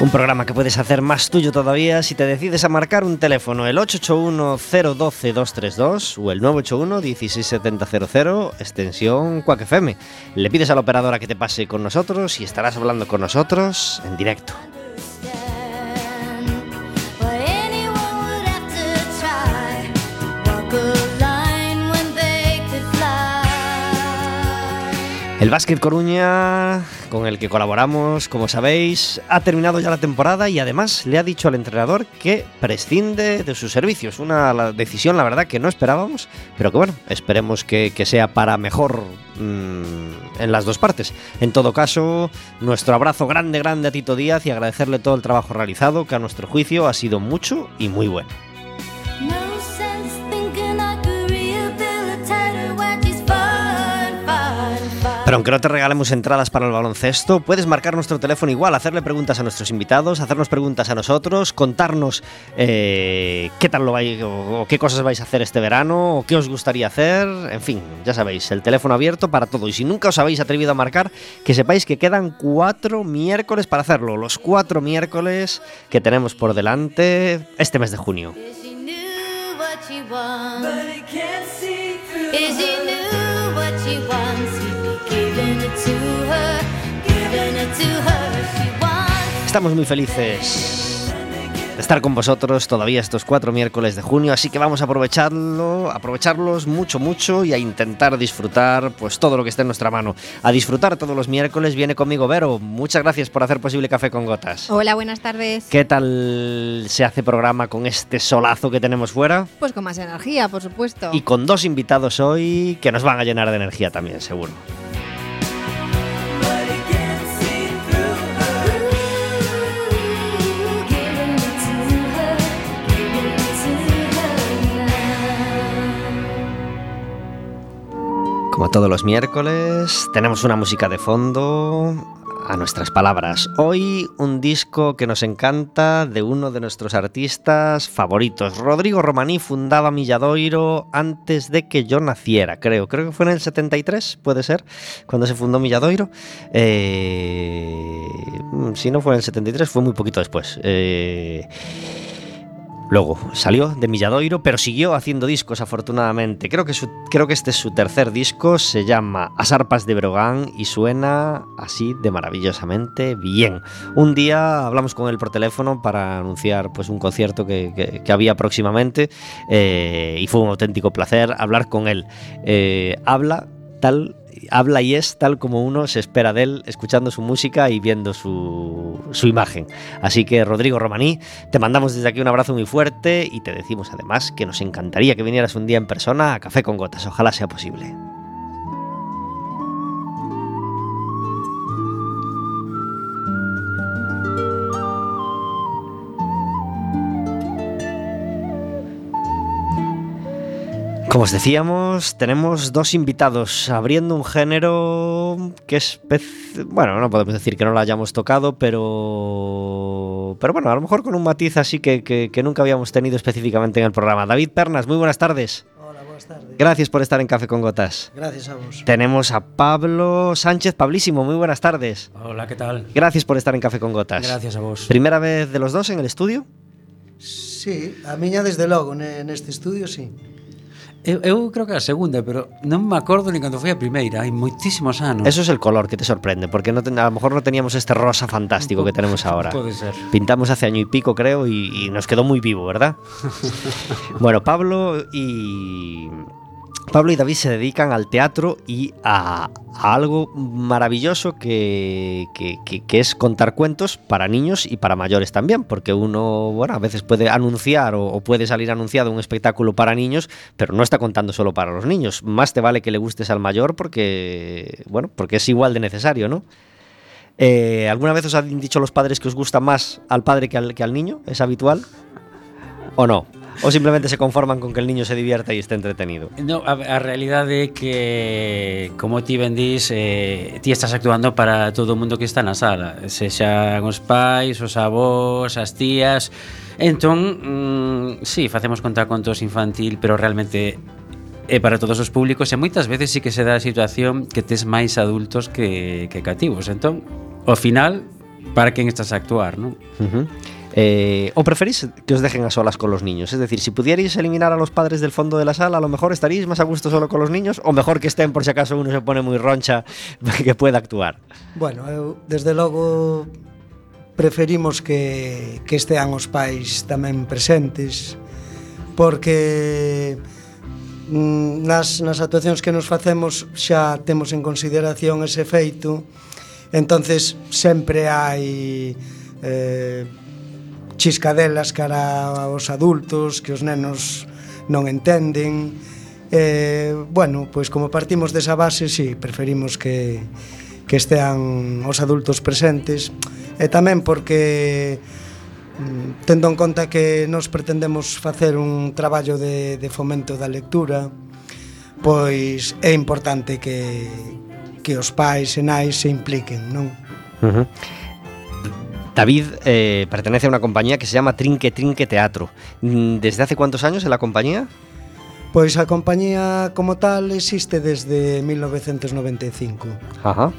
Un programa que puedes hacer más tuyo todavía si te decides a marcar un teléfono, el 881-012-232 o el 981-16700, extensión Quack FM. Le pides a la operadora que te pase con nosotros y estarás hablando con nosotros en directo. El Básquet Coruña, con el que colaboramos, como sabéis, ha terminado ya la temporada y además le ha dicho al entrenador que prescinde de sus servicios. Una decisión, la verdad, que no esperábamos, pero que bueno, esperemos que, sea para mejor mmm, en las dos partes. En todo caso, nuestro abrazo grande, grande a Tito Díaz y agradecerle todo el trabajo realizado, que a nuestro juicio ha sido mucho y muy bueno. Pero aunque no te regalemos entradas para el baloncesto, puedes marcar nuestro teléfono igual, hacerle preguntas a nuestros invitados, hacernos preguntas a nosotros, contarnos eh, qué tal lo vais o, qué cosas vais a hacer este verano o qué os gustaría hacer. En fin, ya sabéis, el teléfono abierto para todo. Y si nunca os habéis atrevido a marcar, que sepáis que quedan cuatro miércoles para hacerlo. Los cuatro miércoles que tenemos por delante este mes de junio. Estamos muy felices de estar con vosotros todavía estos cuatro miércoles de junio, así que vamos a aprovecharlo, aprovecharlos mucho, mucho y a intentar disfrutar pues todo lo que esté en nuestra mano. A disfrutar todos los miércoles viene conmigo Vero. Muchas gracias por hacer posible Café con Gotas. Hola, buenas tardes. ¿Qué tal se hace programa con este solazo que tenemos fuera? Pues con más energía, por supuesto. Y con dos invitados hoy que nos van a llenar de energía también, seguro. Como todos los miércoles, tenemos una música de fondo a nuestras palabras. Hoy un disco que nos encanta de uno de nuestros artistas favoritos. Rodrigo Romaní fundaba Milladoiro antes de que yo naciera, creo. Creo que fue en el 73, puede ser, cuando se fundó Milladoiro. Eh, si no fue en el 73, fue muy poquito después. Eh, Luego salió de Milladoiro, pero siguió haciendo discos afortunadamente. Creo que, creo que este es su tercer disco, se llama As arpas de Brogan y suena así de maravillosamente bien. Un día hablamos con él por teléfono para anunciar pues, un concierto que había próximamente eh, y fue un auténtico placer hablar con él. Eh, habla tal habla y es tal como uno se espera de él, escuchando su música y viendo su, su, imagen. Así que, Rodrigo Romaní, te mandamos desde aquí un abrazo muy fuerte y te decimos además que nos encantaría que vinieras un día en persona a Café con Gotas. Ojalá sea posible. Como os decíamos, tenemos dos invitados abriendo un género que es... Bueno, no podemos decir que no lo hayamos tocado, pero... Pero bueno, a lo mejor con un matiz así que, que, que nunca habíamos tenido específicamente en el programa. David Pernas, muy buenas tardes. Hola, buenas tardes. Gracias por estar en Café con Gotas. Gracias a vos. Tenemos a Pablo Sánchez, Pablísimo, muy buenas tardes. Hola, ¿qué tal? Gracias por estar en Café con Gotas. Gracias a vos. ¿Primera vez de los dos en el estudio? Sí, a miña desde logo neste estudio, sí. Eu, eu creo que a segunda, pero non me acordo ni cando foi a primeira, hai moitísimos anos. Eso es el color que te sorprende, porque no ten, a lo mejor no teníamos este rosa fantástico que tenemos ahora. Puede ser. Pintamos hace año y pico, creo, y, y nos quedó muy vivo, ¿verdad? bueno, Pablo y Pablo y David se dedican al teatro y a, algo maravilloso que, es contar cuentos para niños y para mayores también, porque uno, bueno, a veces puede anunciar o, o, puede salir anunciado un espectáculo para niños, pero no está contando solo para los niños. Más te vale que le gustes al mayor porque, bueno, porque es igual de necesario, ¿no? Eh, ¿Alguna vez os han dicho los padres que os gusta más al padre que al, que al niño? ¿Es habitual? ¿O no? ou simplemente se conforman con que el niño se divierta e este entretenido? No, a, a realidade é que como ti ben dis, eh, ti estás actuando para todo o mundo que está na sala, sexan os pais, os avós, as tías. Entón, mm, sí, facemos contacontos infantil, pero realmente é para todos os públicos e moitas veces sí que se dá a situación que tes máis adultos que, que cativos. Entón, ao final, para quen estás a actuar, non? Uh -huh. Eh, o preferís que os dejen a solas con los niños. Es decir, si pudierais eliminar a los padres del fondo de la sala, a lo mejor estaríais más a gusto solo con los niños, o mejor que estén por si acaso uno se pone muy roncha que pueda actuar. Bueno, eu, desde logo preferimos que, que estean os pais tamén presentes, porque mm, nas, nas actuacións que nos facemos xa temos en consideración ese feito, entonces sempre hai eh, chiscadelas cara aos adultos que os nenos non entenden. Eh, bueno, pois como partimos desa base, si, sí, preferimos que que estean os adultos presentes e tamén porque mm, tendo en conta que nos pretendemos facer un traballo de, de fomento da lectura pois é importante que, que os pais e nais se impliquen non? Uh -huh. David eh, pertenece a una compañía que se llama Trinque Trinque Teatro. Mm, ¿Desde hace cuántos años en la compañía? Pois a compañía como tal existe desde 1995. Ajá.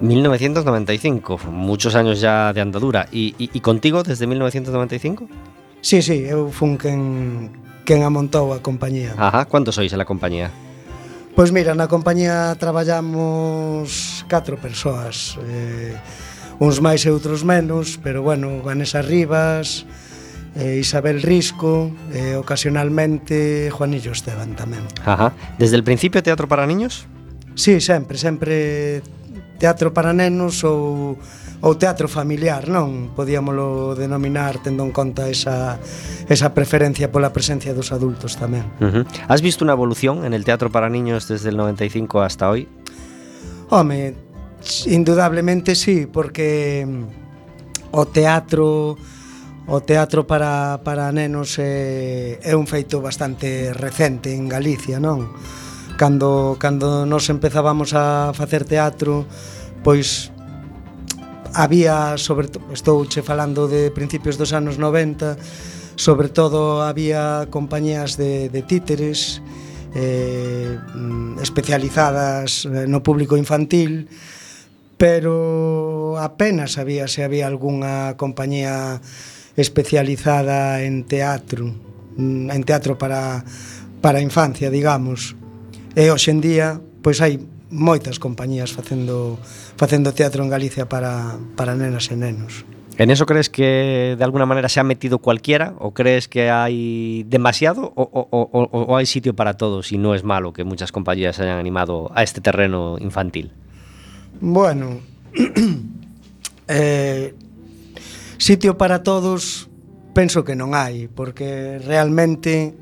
1995, muchos años ya de andadura. E, e, y contigo desde 1995? Sí, sí, eu fun quen, quen amontou a compañía. Ajá, cuántos sois en la compañía? Pois mira, na compañía traballamos catro persoas. Eh, uns máis e outros menos, pero bueno, Vanessa Rivas, eh, Isabel Risco e eh, ocasionalmente Juanillo Esteban tamén. Ajá. Desde el principio teatro para niños? Sí, sempre, sempre teatro para nenos ou ou teatro familiar, non? Podíamolo denominar tendo en conta esa, esa preferencia pola presencia dos adultos tamén. Uh -huh. Has visto unha evolución en el teatro para niños desde el 95 hasta hoy? Home, Indudablemente sí, porque mm, o teatro o teatro para, para nenos é, é un feito bastante recente en Galicia, non? Cando, cando nos empezábamos a facer teatro, pois había, sobre estou che falando de principios dos anos 90, sobre todo había compañías de, de títeres eh, mm, especializadas eh, no público infantil, pero apenas había se había algunha compañía especializada en teatro, mm, en teatro para para a infancia, digamos. E hoxe en día, pois hai moitas compañías facendo facendo teatro en Galicia para para nenas e nenos. En eso crees que de alguna manera se ha metido cualquiera o crees que hay demasiado o, o, o, o hay sitio para todos y no es malo que muchas compañías se hayan animado a este terreno infantil? Bueno, eh, sitio para todos penso que non hai, porque realmente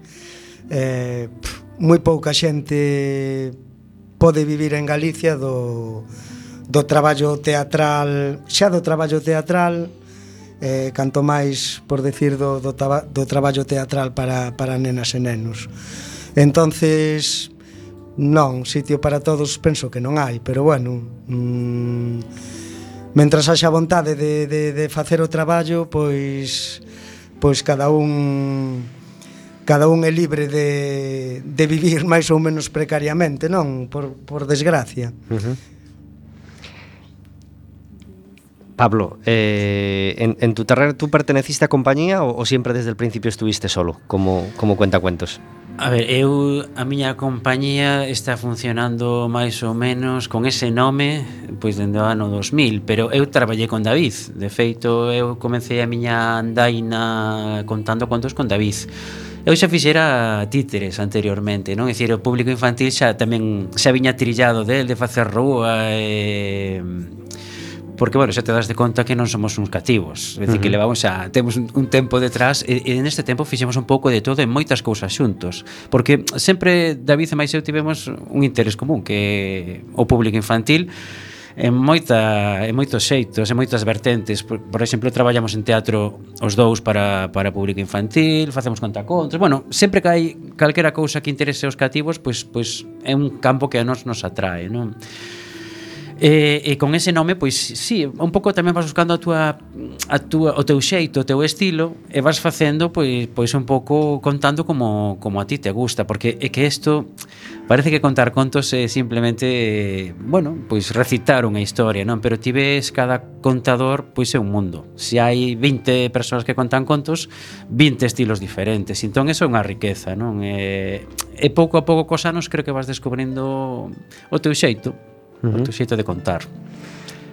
eh, moi pouca xente pode vivir en Galicia do, do traballo teatral, xa do traballo teatral, eh, canto máis, por decir, do, do, do traballo teatral para, para nenas e nenos. Entonces, Non, sitio para todos penso que non hai, pero bueno, mmm, mentras haxa vontade de, de, de facer o traballo, pois pois cada un cada un é libre de, de vivir máis ou menos precariamente, non? Por, por desgracia. Uh -huh. Pablo, eh, en, en, tu terreno tú perteneciste a compañía o, o siempre desde el principio estuviste solo, como, como cuentacuentos? A ver, eu a miña compañía está funcionando máis ou menos con ese nome pois dende o ano 2000, pero eu traballei con David. De feito, eu comecei a miña andaina contando contos con David. Eu xa fixera títeres anteriormente, non? É dicir, o público infantil xa tamén xa viña trillado del de facer rúa e porque, bueno, xa te das de conta que non somos uns cativos, é dicir, uh -huh. que levamos xa, temos un, un tempo detrás e, e neste tempo fixemos un pouco de todo en moitas cousas xuntos, porque sempre David e máis eu tivemos un interés común que o público infantil en moita en moitos xeitos, en moitas vertentes. Por, por exemplo, traballamos en teatro os dous para, para público infantil, facemos contacontos. Bueno, sempre que hai calquera cousa que interese aos cativos, pois, pois é un campo que a nos nos atrae, non? E, e con ese nome, pois sí, un pouco tamén vas buscando a túa, a túa, o teu xeito, o teu estilo e vas facendo pois, pois un pouco contando como, como a ti te gusta, porque é que isto parece que contar contos é simplemente, bueno, pois recitar unha historia, non? Pero ti ves cada contador pois é un mundo. Se hai 20 persoas que contan contos, 20 estilos diferentes. Entón eso é unha riqueza, non? E, e pouco a pouco cos anos creo que vas descubrindo o teu xeito uh tu xeito de contar.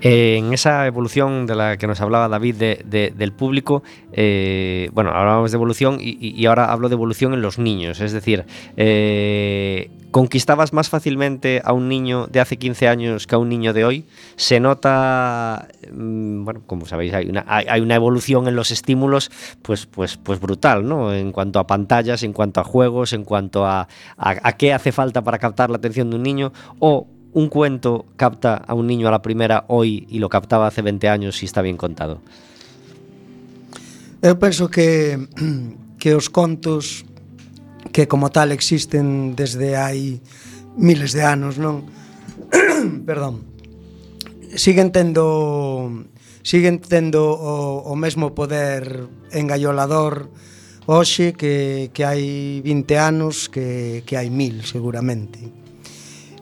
En esa evolución de la que nos hablaba David de, de, del público, eh, bueno, hablábamos de evolución y, ahora hablo de evolución en los niños. Es decir, eh, ¿conquistabas más fácilmente a un niño de hace 15 años que a un niño de hoy? Se nota, mmm, bueno, como sabéis, hay una, hay, hay una, evolución en los estímulos pues, pues, pues brutal, ¿no? En cuanto a pantallas, en cuanto a juegos, en cuanto a, a, a qué hace falta para captar la atención de un niño o un cuento capta a un niño a la primera hoy y lo captaba hace 20 años si está bien contado? Eu penso que que os contos que como tal existen desde hai miles de anos, non? Perdón. Siguen tendo siguen tendo o, o mesmo poder engaiolador hoxe que, que hai 20 anos que, que hai mil seguramente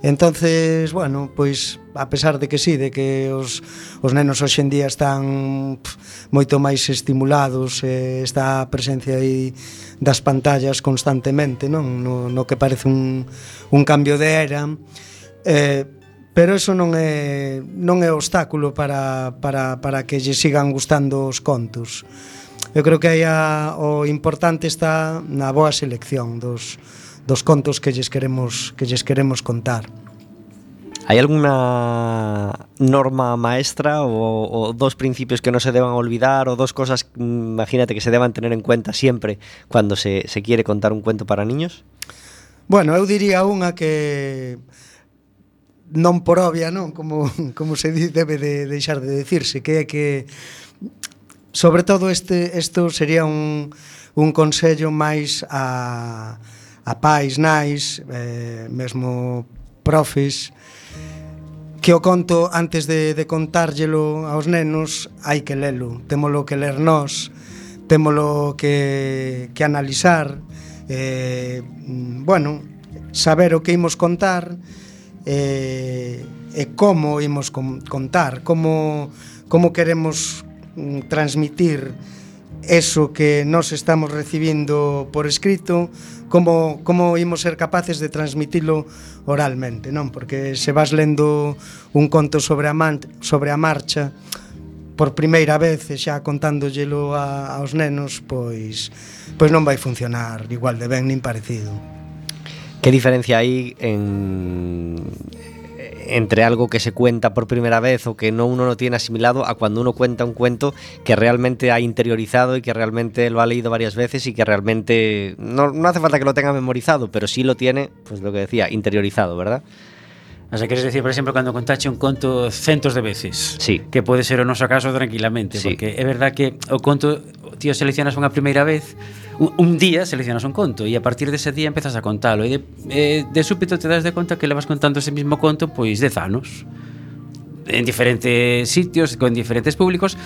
Entonces, bueno, pois a pesar de que sí, de que os, os nenos hoxe en día están pff, moito máis estimulados, eh, está a presencia aí das pantallas constantemente, non? No, no que parece un, un cambio de era, eh, pero eso non é non é obstáculo para, para, para que lle sigan gustando os contos. Eu creo que aí a, o importante está na boa selección dos, dos contos que lles queremos que lles queremos contar. Hai alguna norma maestra ou, ou dos principios que non se deban olvidar ou dos cosas, imagínate, que se deban tener en cuenta sempre cando se, se quiere contar un cuento para niños? Bueno, eu diría unha que non por obvia, non, como, como se di, debe de deixar de decirse, que é que sobre todo este isto sería un, un consello máis a a pais, nais, eh, mesmo profes, que o conto antes de, de contárllelo aos nenos hai que lelo, témolo que ler nós, témolo que, que analizar, eh, bueno, saber o que imos contar eh, e como imos contar, como, como queremos mm, transmitir eso que nos estamos recibindo por escrito, como, como imos ser capaces de transmitilo oralmente, non? Porque se vas lendo un conto sobre a, man, sobre a marcha por primeira vez e xa contándollo a, aos nenos, pois, pois non vai funcionar igual de ben nin parecido. Que diferencia hai en entre algo que se cuenta por primera vez o que no uno no tiene asimilado a cuando uno cuenta un cuento que realmente ha interiorizado y que realmente lo ha leído varias veces y que realmente no, no hace falta que lo tenga memorizado, pero sí lo tiene, pues lo que decía, interiorizado, ¿verdad? O sea, queres decir, por exemplo, cando contache un conto centos de veces sí. Que pode ser o noso caso tranquilamente sí. Porque é verdad que o conto Tío, seleccionas unha primeira vez un, un día seleccionas un conto E a partir dese día empezas a contalo E de, eh, de súbito te das de conta que le vas contando ese mismo conto Pois dez anos en diferentes sitios, con diferentes públicos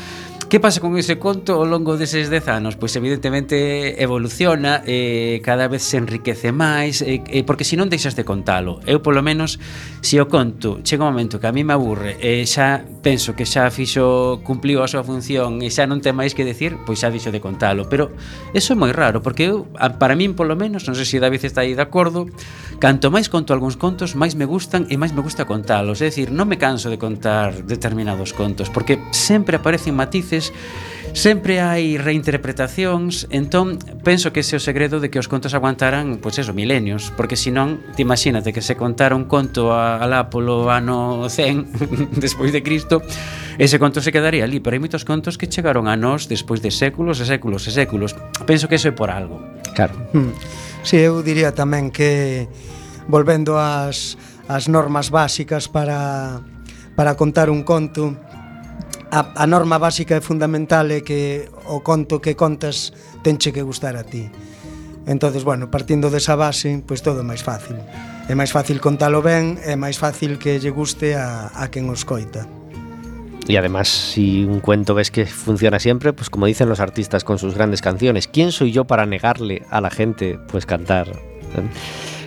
Que pasa con ese conto ao longo deses 10 anos? Pois evidentemente evoluciona, eh, cada vez se enriquece máis, eh, eh, porque se non deixas de contalo. Eu polo menos, se o conto chega un momento que a mí me aburre, eh, xa penso que xa fixo cumpliu a súa función e xa non ten máis que decir, pois xa dixo de contalo. Pero eso é moi raro, porque eu, para min polo menos, non sei se David está aí de acordo, canto máis conto algúns contos, máis me gustan e máis me gusta contalos. É dicir, non me canso de contar determinados contos, porque sempre aparecen matices veces sempre hai reinterpretacións, entón penso que ese é o segredo de que os contos aguantaran, pois pues eso, milenios, porque senón, te imagínate que se contara un conto a, alá polo ano 100 despois de Cristo, ese conto se quedaría ali, pero hai moitos contos que chegaron a nós despois de séculos e séculos e séculos. Penso que eso é por algo. Claro. Hmm. Si, sí, eu diría tamén que volvendo ás as normas básicas para para contar un conto, a, a norma básica e fundamental é que o conto que contas tenche que gustar a ti. Entonces, bueno, partindo desa base, pois pues todo é máis fácil. É máis fácil contalo ben, é máis fácil que lle guste a, a quen os coita. Y además, si un cuento ves que funciona siempre, pues como dicen los artistas con sus grandes canciones, ¿quién soy yo para negarle a la gente pues cantar? ¿Eh?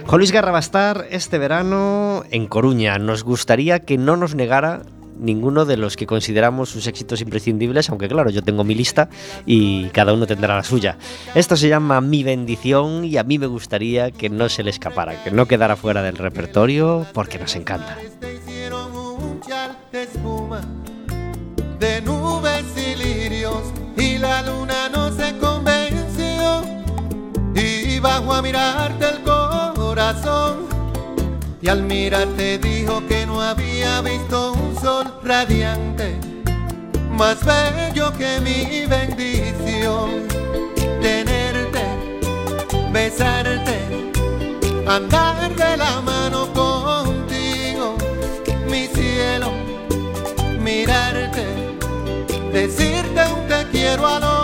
Juan Luis Guerra va a estar este verano en Coruña. Nos gustaría que no nos negara ninguno de los que consideramos sus éxitos imprescindibles, aunque claro, yo tengo mi lista y cada uno tendrá la suya. Esto se llama Mi bendición y a mí me gustaría que no se le escapara, que no quedara fuera del repertorio porque nos encanta. de nubes y lirios y la luna y bajo a mirarte el corazón y al mirarte dijo que no había visto un sol radiante más bello que mi bendición. Tenerte besarte andar de la mano contigo. Mi cielo mirarte decirte un te quiero oído,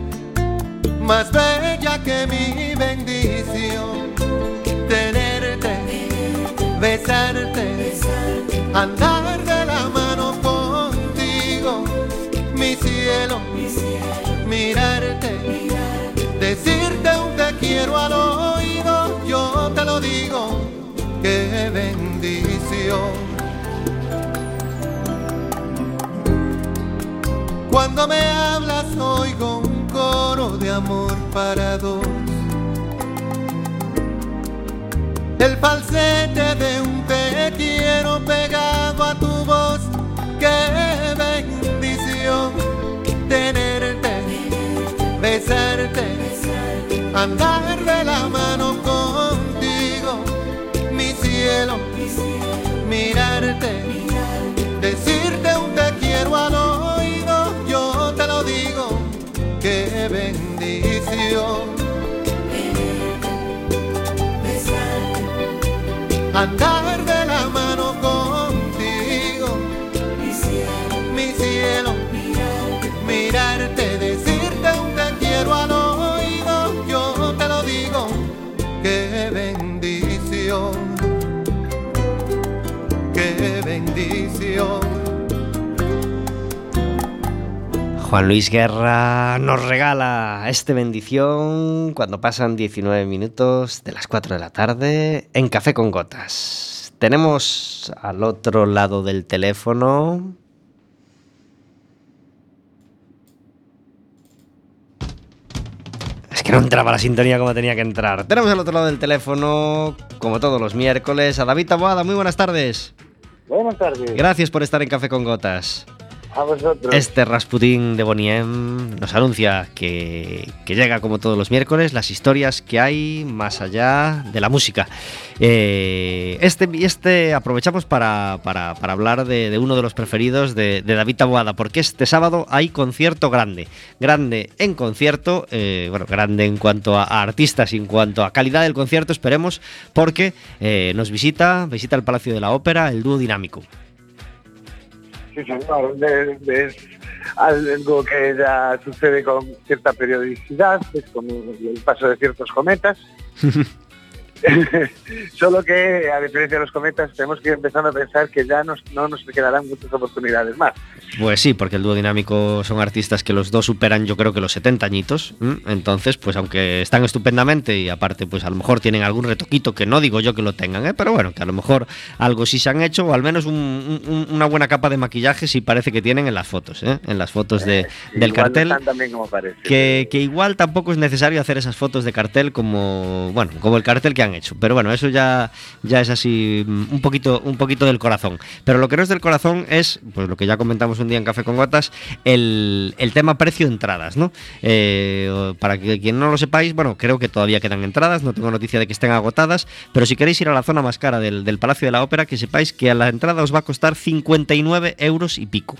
más bella que mi bendición. Tenerte besarte andar de la mano contigo. Mi cielo mirarte decirte un te quiero al oído, yo te lo digo, qué bendición. Cuando me hablas oigo coro de amor para dos. El falsete de un te quiero pegado a tu voz, qué bendición tenerte, besarte andar de la mano contigo, mi cielo, mirarte, decirte un te quiero al oído, te quiero al oído. qué bendición, qué bendición. Juan Luis Guerra nos regala este bendición cuando pasan 19 minutos de las 4 de la tarde en Café con Gotas. Tenemos al otro lado del teléfono que no entraba la sintonía como tenía que entrar. Tenemos al otro lado del teléfono, como todos los miércoles, a David Taboada. Muy buenas tardes. Buenas tardes. Gracias por estar en Café con Gotas. Este Rasputín de Boniem nos anuncia que, llega como todos los miércoles las historias que hay más allá de la música. Eh, este, este aprovechamos para, hablar de, uno de los preferidos de, David Taboada, porque este sábado hay concierto grande. Grande en concierto, eh, bueno, grande en cuanto a, a, artistas y en cuanto a calidad del concierto, esperemos, porque eh, nos visita, visita el Palacio de la Ópera el dúo dinámico. Es algo que ya sucede con cierta periodicidad, es como el paso de ciertos cometas. Solo que, a diferencia de los cometas, tenemos que ir empezando a pensar que ya nos, no nos quedarán muchas oportunidades más. Pues sí, porque el dúo dinámico son artistas que los dos superan yo creo que los 70 añitos. ¿m? Entonces, pues aunque están estupendamente y aparte pues a lo mejor tienen algún retoquito que no digo yo que lo tengan, ¿eh? pero bueno, que a lo mejor algo sí se han hecho o al menos un- un- una buena capa de maquillaje sí parece que tienen en las fotos, ¿eh? en las fotos de, del Igual cartel. No como parece. Que, que igual tampoco es necesario hacer esas fotos de cartel como bueno como el cartel que han hecho. Pero bueno eso ya ya es así mm, un poquito un poquito del corazón. Pero lo que no es del corazón es pues lo que ya comentamos un día en Café con Gotas el, el tema precio entradas no Eh, para que quien no lo sepáis bueno creo que todavía quedan entradas no tengo noticia de que estén agotadas pero si queréis ir a la zona más cara del, del Palacio de la Ópera que sepáis que a la entrada os va a costar 59 euros y pico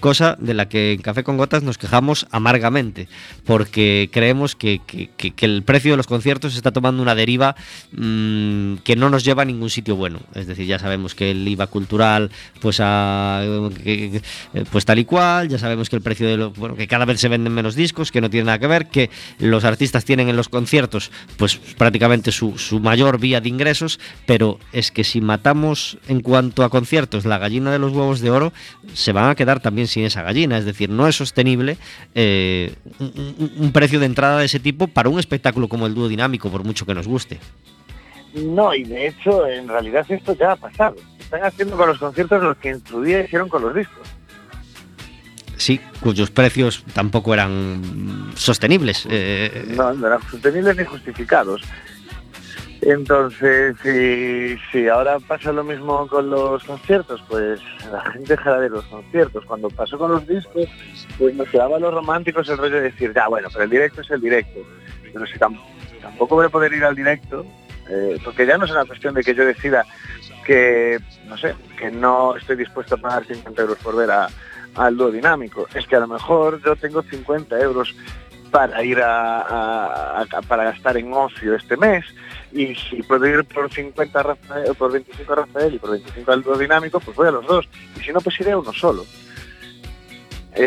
cosa de la que en Café con Gotas nos quejamos amargamente, porque creemos que- que- que el precio de los conciertos está tomando una deriva mm, que no nos lleva a ningún sitio bueno. Es decir, ya sabemos que el IVA cultural, pues, eh, pues tal y cual, ya sabemos que el precio de lo, bueno, que cada vez se venden menos discos, que no tiene nada que ver, que los artistas tienen en los conciertos, pues prácticamente su, mayor vía de ingresos, pero es que si matamos en cuanto a conciertos la gallina de los huevos de oro, se van a quedar también sin esa gallina. Es decir, no es sostenible eh, un precio de entrada de ese tipo para un espectáculo como el dúo dinámico, por mucho que nos guste. No, y de hecho, en realidad esto ya ha pasado. Están haciendo con los conciertos lo que en su día hicieron con los discos. Sí, cuyos precios tampoco eran sostenibles. eh, No, no eran sostenibles ni justificados. Entonces, si, si ahora pasa lo mismo con los conciertos, pues la gente dejará de los conciertos. Cuando pasó con los discos, pues nos quedaba a los románticos el rollo de decir, ya bueno, pero el directo es el directo. Pero si tam- tampoco voy a poder ir al directo, eh, porque ya no es una cuestión de que yo decida que, no sé, que no estoy dispuesto a pagar 50 euros por ver a, al dúo dinámico. Es que a lo mejor yo tengo 50 euros para ir a, para gastar en ocio este mes y si puedo ir por 50 a Rafael, por 25 a Rafael y por 25 al dúo dinámico, pues voy a los dos. Y si no, pues iré a uno solo.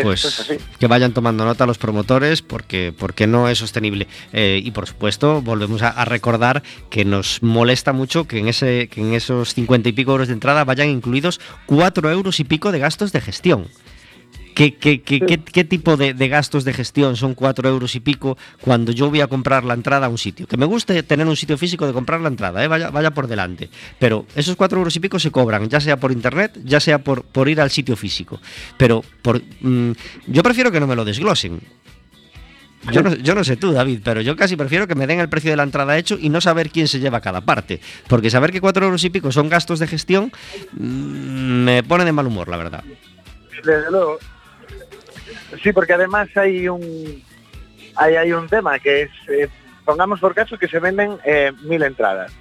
Pues es que vayan tomando nota los promotores porque, porque no es sostenible. Eh, y por supuesto, volvemos a, a recordar que nos molesta mucho que en, ese, que en esos 50 y pico euros de entrada vayan incluidos 4 euros y pico de gastos de gestión. ¿Qué, qué, qué, qué- qué tipo de, de gastos de gestión son 4 euros y pico cuando yo voy a comprar la entrada a un sitio? Que me guste tener un sitio físico de comprar la entrada, ¿eh? vaya, vaya por delante. Pero esos 4 euros y pico se cobran, ya sea por internet, ya sea por, por ir al sitio físico. Pero por, mm, yo prefiero que no me lo desglosen. Yo no, yo no sé tú, David, pero yo casi prefiero que me den el precio de la entrada hecho y no saber quién se lleva cada parte. Porque saber que 4 euros y pico son gastos de gestión mm, me pone de mal humor, la verdad. Desde luego. Sí, porque además hay un hay, hay un tema que es, eh, pongamos por caso que se venden eh, mil entradas.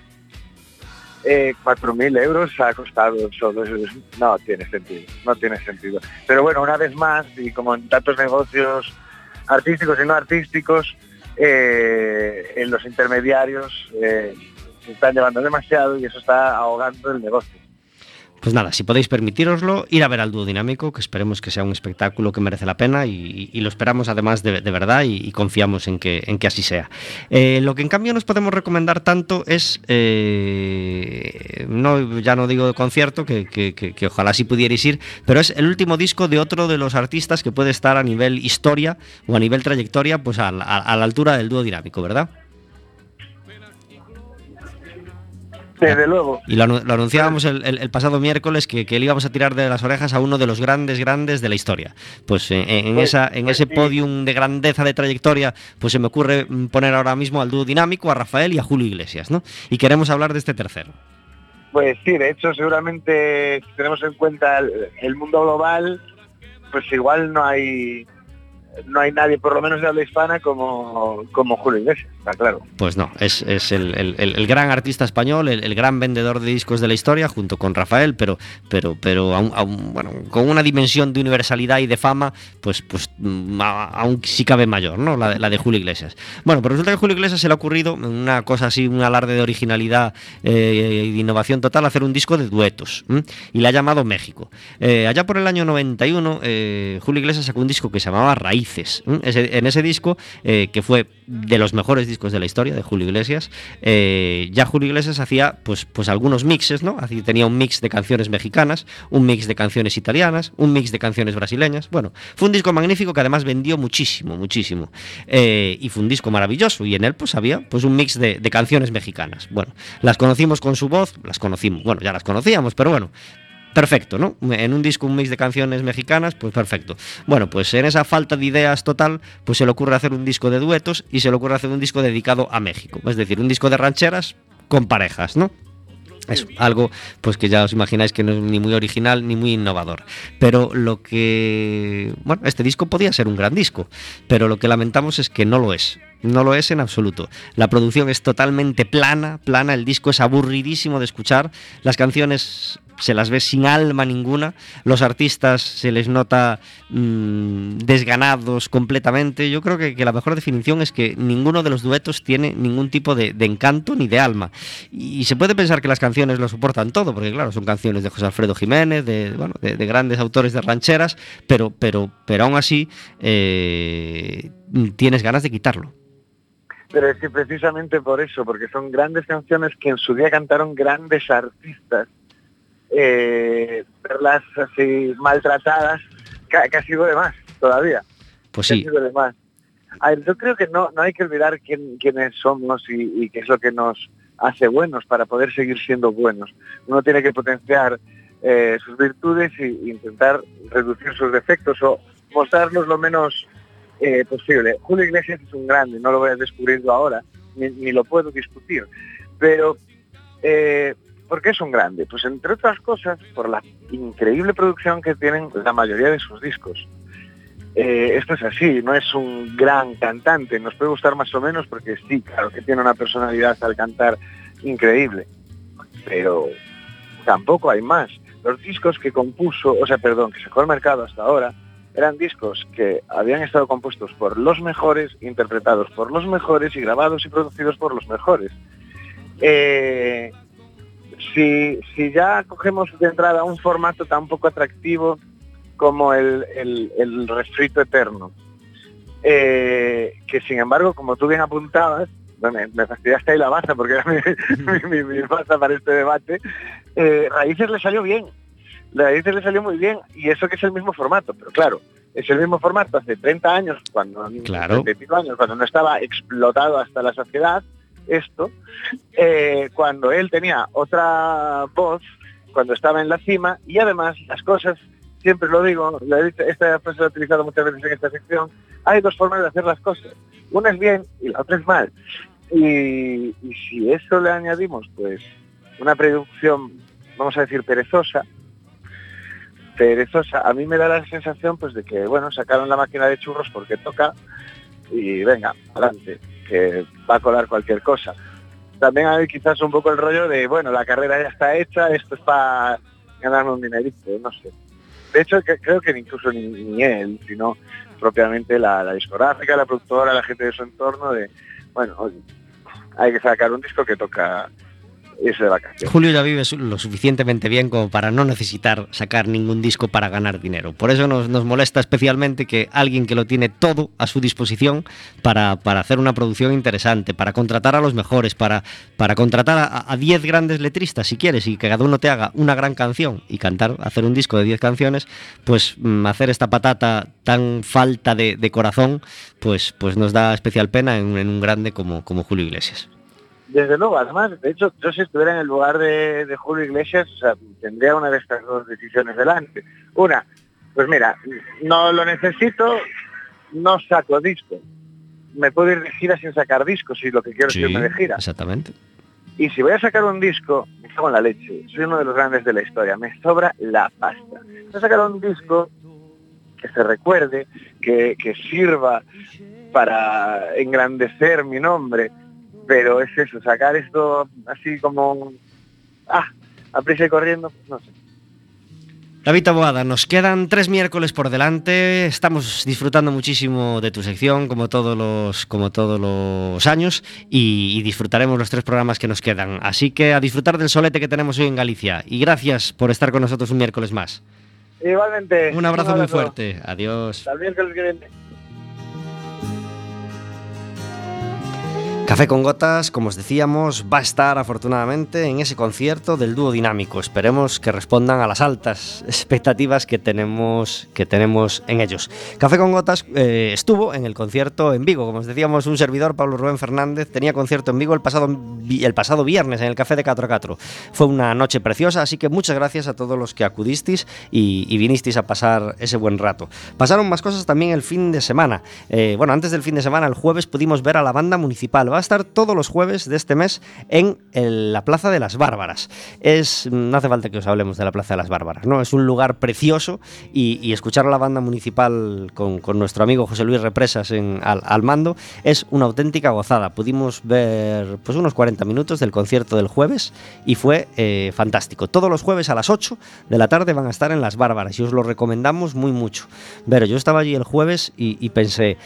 Eh, 4.000 euros ha costado solo. No tiene sentido, no tiene sentido. Pero bueno, una vez más, y como en tantos negocios artísticos y no artísticos, eh, en los intermediarios se están llevando demasiado y eso está ahogando el negocio. Pues nada, si podéis permitiroslo, ir a ver al dúo dinámico, que esperemos que sea un espectáculo que merece la pena y, lo esperamos además de, verdad y, confiamos en que, en que así sea. Eh, lo que en cambio nos podemos recomendar tanto es, eh, no, ya no digo de concierto, que, que- que- ojalá sí pudierais ir, pero es el último disco de otro de los artistas que puede estar a nivel historia o a nivel trayectoria, pues a, a la altura del dúo dinámico, ¿verdad? Desde luego. Y lo, anu- lo anunciábamos el, el- el pasado miércoles que, que le íbamos a tirar de las orejas a uno de los grandes, grandes de la historia. Pues eh, en, Pues- esa, en pues ese sí. podium de grandeza de trayectoria, pues se me ocurre mm, poner ahora mismo al dúo dinámico, a Rafael y a Julio Iglesias, ¿no? Y queremos hablar de este tercero. Pues sí, de hecho seguramente si tenemos en cuenta el, el mundo global, pues igual no hay no hay nadie, por lo menos de habla hispana, como, como Julio Iglesias, está claro. Pues no, es, es el, el- el- gran artista español, el, el gran vendedor de discos de la historia, junto con Rafael, pero, pero, pero aún- aún, bueno, con una dimensión de universalidad y de fama, pues, pues mm, aún sí cabe mayor, ¿no? La, la de Julio Iglesias. Bueno, pero resulta que a Julio Iglesias se le ha ocurrido una cosa así, un alarde de originalidad eh, y de innovación total, hacer un disco de duetos, y le ha llamado México. Eh, allá por el año 91, eh, Julio Iglesias sacó un disco que se llamaba En ese disco, eh, que fue de los mejores discos de la historia de Julio Iglesias. Eh, ya Julio Iglesias hacía pues, pues algunos mixes, ¿no? Tenía un mix de canciones mexicanas, un mix de canciones italianas, un mix de canciones brasileñas. Bueno, fue un disco magnífico que además vendió muchísimo, muchísimo. Eh, y fue un disco maravilloso y en él pues había pues un mix de, de canciones mexicanas. Bueno, las conocimos con su voz, las conocimos, bueno, ya las conocíamos, pero bueno, perfecto, ¿no? En un disco, un mix de canciones mexicanas, pues perfecto. Bueno, pues en esa falta de ideas total, pues se le ocurre hacer un disco de duetos y se le ocurre hacer un disco dedicado a México. Es decir, un disco de rancheras con parejas, ¿no? Es algo pues que ya os imagináis que no es ni muy original ni muy innovador. Pero lo que... Bueno, este disco podía ser un gran disco, pero lo que lamentamos es que no lo es. No lo es en absoluto. La producción es totalmente plana, plana, el disco es aburridísimo de escuchar, las canciones se las ve sin alma ninguna, los artistas se les nota mmm, desganados completamente. Yo creo que, la mejor definición es que ninguno de los duetos tiene ningún tipo de, encanto ni de alma. Y, se puede pensar que las canciones lo soportan todo, porque claro, son canciones de José Alfredo Jiménez, de, bueno, de, de grandes autores de rancheras, pero, pero, pero aún así eh, tienes ganas de quitarlo. Pero es que precisamente por eso, porque son grandes canciones que en su día cantaron grandes artistas eh, verlas así maltratadas, que, que, ha sido de más todavía. Pues sí. Ha sido de más. A ver, yo creo que no, no hay que olvidar quién, quiénes somos y, y, qué es lo que nos hace buenos para poder seguir siendo buenos. Uno tiene que potenciar eh, sus virtudes e intentar reducir sus defectos o mostrarlos lo menos eh, posible. Julio Iglesias es un grande, no lo voy a descubrir ahora, ni, ni lo puedo discutir, pero eh, ¿Por qué es un grande? Pues entre otras cosas, por la increíble producción que tienen la mayoría de sus discos. Eh, esto es así, no es un gran cantante, nos puede gustar más o menos porque sí, claro que tiene una personalidad al cantar increíble, pero tampoco hay más. Los discos que compuso, o sea, perdón, que sacó al mercado hasta ahora, eran discos que habían estado compuestos por los mejores, interpretados por los mejores y grabados y producidos por los mejores. Eh, si, si ya cogemos de entrada un formato tan poco atractivo como el, el, el refrito eterno, eh, que sin embargo, como tú bien apuntabas, bueno, me fastidiaste ahí la baza porque era mi, mi, mi, baza para este debate, eh, Raíces le salió bien, Raíces le salió muy bien y eso que es el mismo formato, pero claro, es el mismo formato hace 30 años, cuando, claro. 30 años, cuando no estaba explotado hasta la saciedad, esto, eh, cuando él tenía otra voz, cuando estaba en la cima, y además las cosas, siempre lo digo, esta frase la he utilizado muchas veces en esta sección, hay dos formas de hacer las cosas. Una es bien y la otra es mal. Y, y si eso le añadimos, pues, una producción, vamos a decir, perezosa, perezosa, a mí me da la sensación pues de que, bueno, sacaron la máquina de churros porque toca y venga, adelante que va a colar cualquier cosa. También hay quizás un poco el rollo de, bueno, la carrera ya está hecha, esto es para ganarme un dinerito, no sé. De hecho, creo que incluso ni, él, sino propiamente la, discográfica, la productora, la gente de su entorno, de, bueno, hay que sacar un disco que toca Julio ya vive lo suficientemente bien como para no necesitar sacar ningún disco para ganar dinero. Por eso nos, nos molesta especialmente que alguien que lo tiene todo a su disposición para, para hacer una producción interesante, para contratar a los mejores, para, para contratar a 10 grandes letristas si quieres y que cada uno te haga una gran canción y cantar, hacer un disco de 10 canciones, pues mm, hacer esta patata tan falta de, de corazón, pues, pues nos da especial pena en, en un grande como, como Julio Iglesias. Desde luego, además, de hecho, yo si estuviera en el lugar de, de Julio Iglesias, o sea, tendría una de estas dos decisiones delante. Una, pues mira, no lo necesito, no saco disco. Me puedo ir de gira sin sacar disco, si lo que quiero sí, es irme de gira. Exactamente. Y si voy a sacar un disco, me cago en la leche. Soy uno de los grandes de la historia. Me sobra la pasta. Voy a sacar un disco que se recuerde, que, que sirva para engrandecer mi nombre, pero es eso, sacar esto así como, ah, a prisa y corriendo, no sé. David Taboada, nos quedan tres miércoles por delante. Estamos disfrutando muchísimo de tu sección, como todos los, como todos los años, y, y, disfrutaremos los tres programas que nos quedan. Así que a disfrutar del solete que tenemos hoy en Galicia. Y gracias por estar con nosotros un miércoles más. Igualmente. Un abrazo, un abrazo. muy fuerte. Adiós. Hasta el miércoles que viene. Café con Gotas, como os decíamos, va a estar afortunadamente en ese concierto del dúo dinámico. Esperemos que respondan a las altas expectativas que tenemos, que tenemos en ellos. Café con Gotas eh, estuvo en el concierto en Vigo. Como os decíamos, un servidor, Pablo Rubén Fernández, tenía concierto en Vigo el pasado, el pasado viernes en el Café de 4 a 4. Fue una noche preciosa, así que muchas gracias a todos los que acudisteis y, vinisteis a pasar ese buen rato. Pasaron más cosas también el fin de semana. Eh, bueno, antes del fin de semana, el jueves, pudimos ver a la banda municipal va a estar todos los jueves de este mes en la Plaza de las Bárbaras. Es, no hace falta que os hablemos de la Plaza de las Bárbaras, ¿no? Es un lugar precioso y, escuchar a la banda municipal con, nuestro amigo José Luis Represas en, al, mando es una auténtica gozada. Pudimos ver pues unos 40 minutos del concierto del jueves y fue eh, fantástico. Todos los jueves a las 8 de la tarde van a estar en las Bárbaras y os lo recomendamos muy mucho. Pero yo estaba allí el jueves y pensé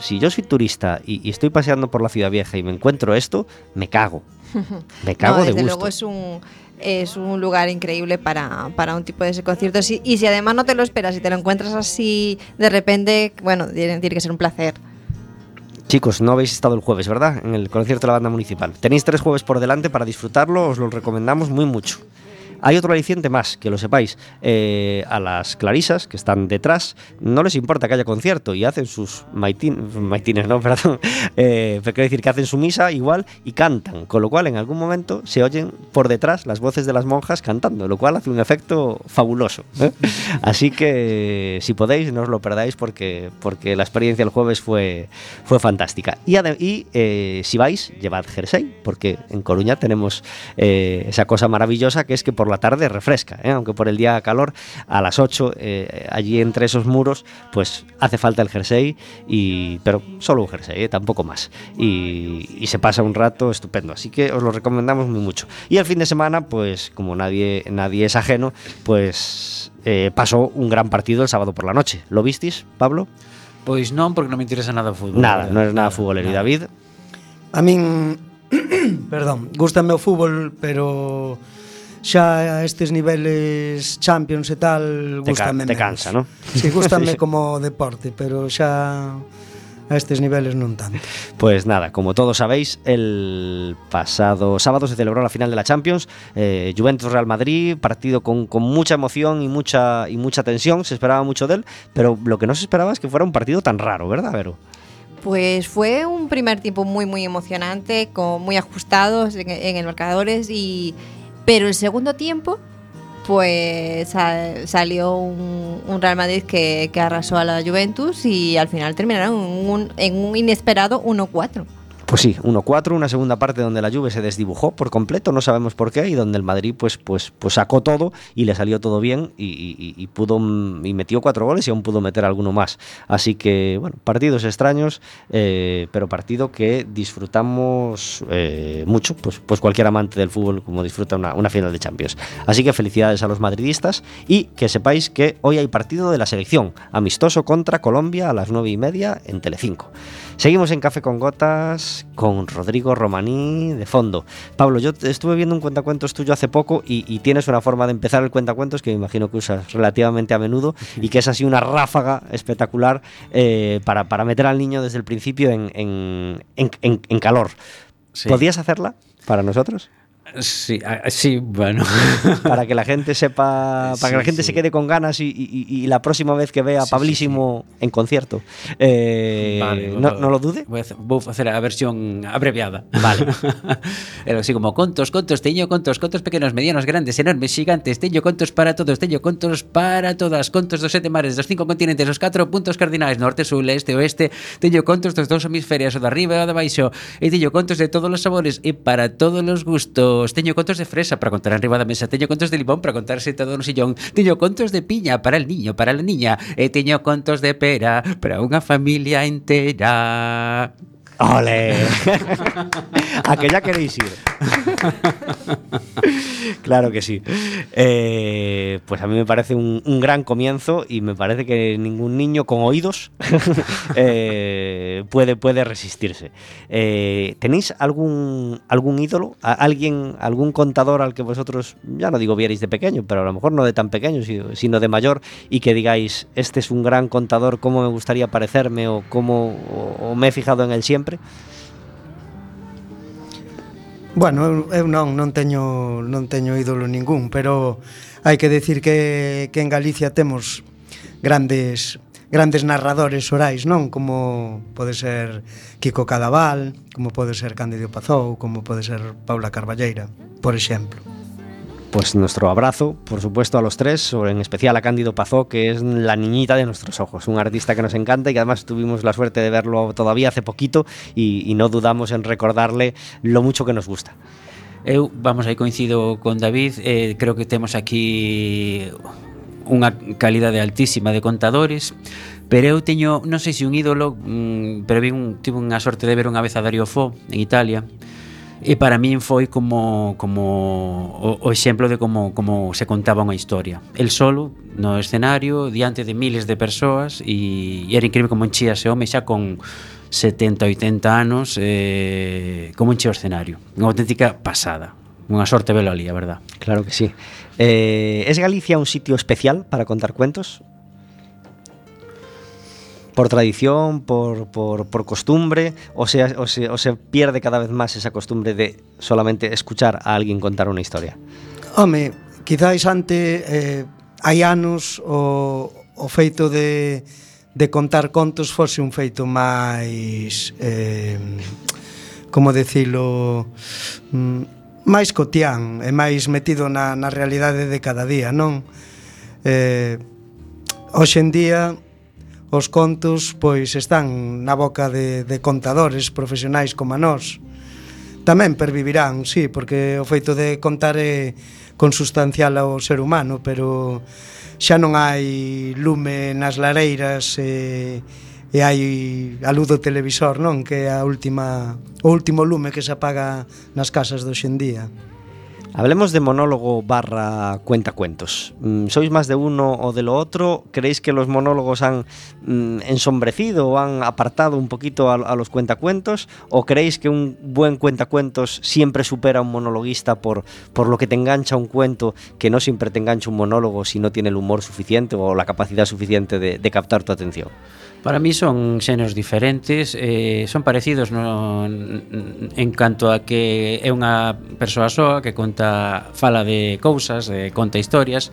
si yo soy turista y, y, estoy paseando por la ciudad vieja y me encuentro esto, me cago. Me cago no, de desde gusto. luego es un es un lugar increíble para, para un tipo de ese concierto. Y, y si además no te lo esperas y te lo encuentras así de repente, bueno, tiene, tiene que ser un placer. Chicos, no habéis estado el jueves, ¿verdad? En el concierto de la banda municipal. Tenéis tres jueves por delante para disfrutarlo, os lo recomendamos muy mucho. Hay otro aliciente más, que lo sepáis. Eh, a las clarisas que están detrás no les importa que haya concierto y hacen sus maitin, maitines, no, perdón. Eh, quiero decir que hacen su misa igual y cantan, con lo cual en algún momento se oyen por detrás las voces de las monjas cantando, lo cual hace un efecto fabuloso. ¿eh? Así que si podéis, no os lo perdáis porque, porque la experiencia el jueves fue, fue fantástica. Y, y si vais, llevad jersey, porque en Coruña tenemos esa cosa maravillosa que es que por la tarde refresca, ¿eh? aunque por el día calor, a las 8, eh, allí entre esos muros, pues hace falta el jersey, y, pero solo un jersey, ¿eh? tampoco más. Y, y, se pasa un rato estupendo, así que os lo recomendamos muy mucho. Y el fin de semana, pues como nadie, nadie es ajeno, pues eh, pasó un gran partido el sábado por la noche. ¿Lo visteis, Pablo? Pois non, porque non me interesa nada o fútbol. Nada, non es nada futbolero. ¿Y David? A min, perdón, gustame o fútbol, pero xa a estes niveles Champions e tal, gustame te, ca te cansa, ¿no? Sí, gustame como deporte, pero xa a estes niveles non tanto. Pues nada, como todos sabéis, el pasado sábado se celebró la final de la Champions, eh, Juventus Real Madrid, partido con, con, mucha emoción y mucha y mucha tensión, se esperaba mucho de él, pero lo que no se esperaba es que fuera un partido tan raro, ¿verdad, Vero? Pues fue un primer tiempo muy muy emocionante, con muy ajustados en, en el marcadores y pero el segundo tiempo, pues salió un, Real Madrid que, que, arrasó a la Juventus y al final terminaron un, en un inesperado 1-4. Pues sí, 1-4, una segunda parte donde la Juve se desdibujó por completo, no sabemos por qué, y donde el Madrid pues, pues, pues sacó todo y le salió todo bien y, pudo y metió cuatro goles y aún pudo meter alguno más. Así que, bueno, partidos extraños, eh, pero partido que disfrutamos eh, mucho, pues, pues cualquier amante del fútbol como disfruta una final de Champions. Así que felicidades a los madridistas y que sepáis que hoy hay partido de la selección, amistoso contra Colombia a las nueve y media en Telecinco. Seguimos en Café con Gotas con Rodrigo Romaní de fondo. Pablo, yo estuve viendo un cuentacuentos tuyo hace poco y, y tienes una forma de empezar el cuentacuentos que me imagino que usas relativamente a menudo y que es así una ráfaga espectacular eh, para, para, meter al niño desde el principio en, en, en, en calor. Sí. ¿Podías hacerla para nosotros? Sí, sí, bueno. para que la gente sepa, para sí, que la gente sí. se quede con ganas y, y, y, la próxima vez que vea a Pablísimo en concierto, eh, vale, no, no, lo dude. Voy a, hacer, voy a hacer a versión abreviada. Vale. Era así como contos, contos, teño contos, contos pequenos, medianos, grandes, enormes, gigantes, teño contos para todos, teño contos para todas, contos dos sete mares, dos cinco continentes, los catro puntos cardinais, norte, sur, este, oeste, teño contos dos dos hemisferios, o de arriba o de baixo, e teño contos de todos os sabores e para todos os gustos contos, teño contos de fresa para contar arriba da mesa, teño contos de limón para contar sentado no sillón, teño contos de piña para el niño, para la niña, e teño contos de pera para unha familia entera. ¡Ole! ¿A que ya queréis ir? claro que sí. Eh, pues a mí me parece un, gran comienzo y me parece que ningún niño con oídos eh, puede, puede resistirse. Eh, ¿Tenéis algún, algún ídolo? ¿Alguien, ¿Algún contador al que vosotros, ya no digo vierais de pequeño, pero a lo mejor no de tan pequeño, sino de mayor, y que digáis, este es un gran contador, cómo me gustaría parecerme o cómo me he fijado en él siempre? sempre. Bueno, eu, eu non, non teño non teño ídolo ningún, pero hai que decir que, que en Galicia temos grandes grandes narradores orais, non? Como pode ser Kiko Cadaval, como pode ser Cándido Pazou, como pode ser Paula Carballeira, por exemplo. Pues nuestro abrazo, por supuesto, a los tres, sobre en especial a Cándido Pazó, que es la niñita de nuestros ojos, un artista que nos encanta y que además tuvimos la suerte de verlo todavía hace poquito y, y no dudamos en recordarle lo mucho que nos gusta. Eu, vamos, aí coincido con David, eh, creo que temos aquí unha calidade altísima de contadores, pero eu teño, non sei se un ídolo, mm, pero vi un, tive unha sorte de ver unha vez a Dario Fo en Italia, e para min foi como como o, o exemplo de como como se contaba unha historia. El solo no escenario diante de miles de persoas e, e era increíble como enchía ese home xa con 70, 80 anos eh, como enchía o escenario. Unha auténtica pasada. Unha sorte velo ali, a verdad. Claro que sí. Eh, ¿Es Galicia un sitio especial para contar cuentos? por tradición, por, por, por costumbre, o, sea, o, se, o se pierde cada vez más esa costumbre de solamente escuchar a alguén contar unha historia? Home, quizáis ante eh, hai anos o, o feito de, de contar contos fose un feito máis... Eh, como decilo mm, máis cotián e máis metido na, na realidade de cada día, non? Eh, hoxe en día os contos pois están na boca de, de contadores profesionais como a nós tamén pervivirán, sí, porque o feito de contar é consustancial ao ser humano, pero xa non hai lume nas lareiras e, e hai a luz do televisor, non? Que é a última, o último lume que se apaga nas casas do hoxendía. día. Hablemos de monólogo barra cuentacuentos. Mm, ¿Sois más de uno o de lo otro? ¿Creéis que los monólogos han mm, ensombrecido o han apartado un poquito a, los cuentacuentos? ¿O creéis que un buen cuentacuentos siempre supera a un monologuista por, por lo que te engancha un cuento que no siempre te engancha un monólogo si no tiene el humor suficiente o la capacidad suficiente de captar tu atención? Para mí son xéneros diferentes, eh, son parecidos no, en canto a que é unha persoa soa que conta fala de cousas, eh, conta historias,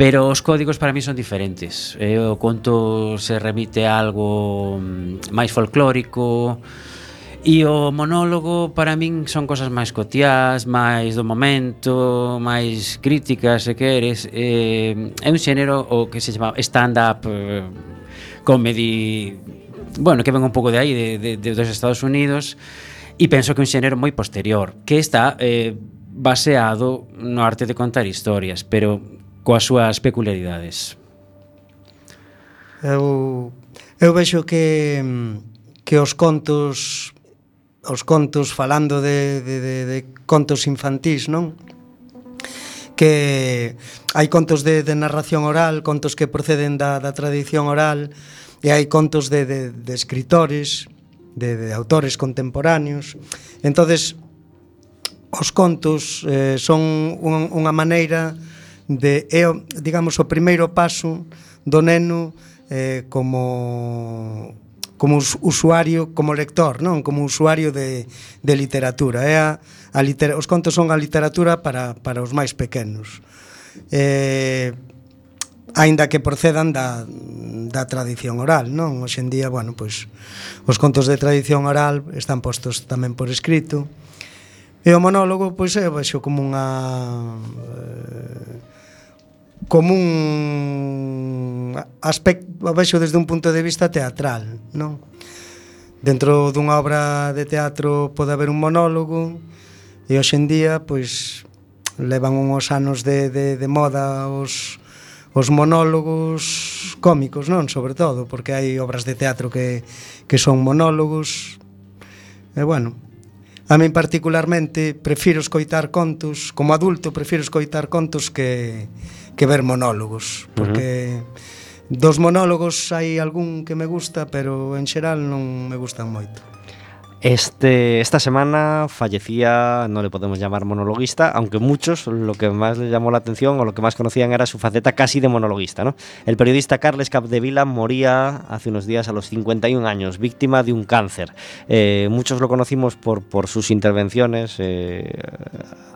Pero os códigos para mí son diferentes. Eh, o conto se remite a algo mm, máis folclórico e o monólogo para min son cosas máis cotiás, máis do momento, máis críticas, se queres. Eh, é un xénero o que se chama stand-up eh, comedy, bueno, que ven un pouco de aí, de, de, de, dos Estados Unidos, e penso que un xénero moi posterior, que está eh, baseado no arte de contar historias, pero coas súas peculiaridades. Eu, eu vexo que, que os contos os contos falando de, de, de, de contos infantís, non? que hai contos de, de narración oral, contos que proceden da, da tradición oral, e hai contos de, de, de escritores, de, de autores contemporáneos. entonces os contos eh, son un, unha maneira de é, digamos, o primeiro paso do neno eh, como como usuario, como lector, non? Como usuario de, de literatura. É a, a liter, os contos son a literatura para, para os máis pequenos. Eh, aínda que procedan da, da tradición oral, non? Hoxe en día, bueno, pois os contos de tradición oral están postos tamén por escrito. E o monólogo, pois é baixo como unha eh, como un aspecto, vexo desde un punto de vista teatral, non? Dentro dunha obra de teatro pode haber un monólogo e hoxe en día, pois, levan uns anos de, de, de moda os, os monólogos cómicos, non? Sobre todo, porque hai obras de teatro que, que son monólogos. E, bueno, a min particularmente prefiro escoitar contos, como adulto prefiro escoitar contos que que ver monólogos, porque... Uh -huh. Dos monólogos hai algún que me gusta, pero en xeral non me gustan moito. Este, esta semana fallecía, no le podemos llamar monologuista, aunque muchos lo que más les llamó la atención o lo que más conocían era su faceta casi de monologuista. ¿no? El periodista Carles Capdevila moría hace unos días a los 51 años, víctima de un cáncer. Eh, muchos lo conocimos por, por sus intervenciones eh,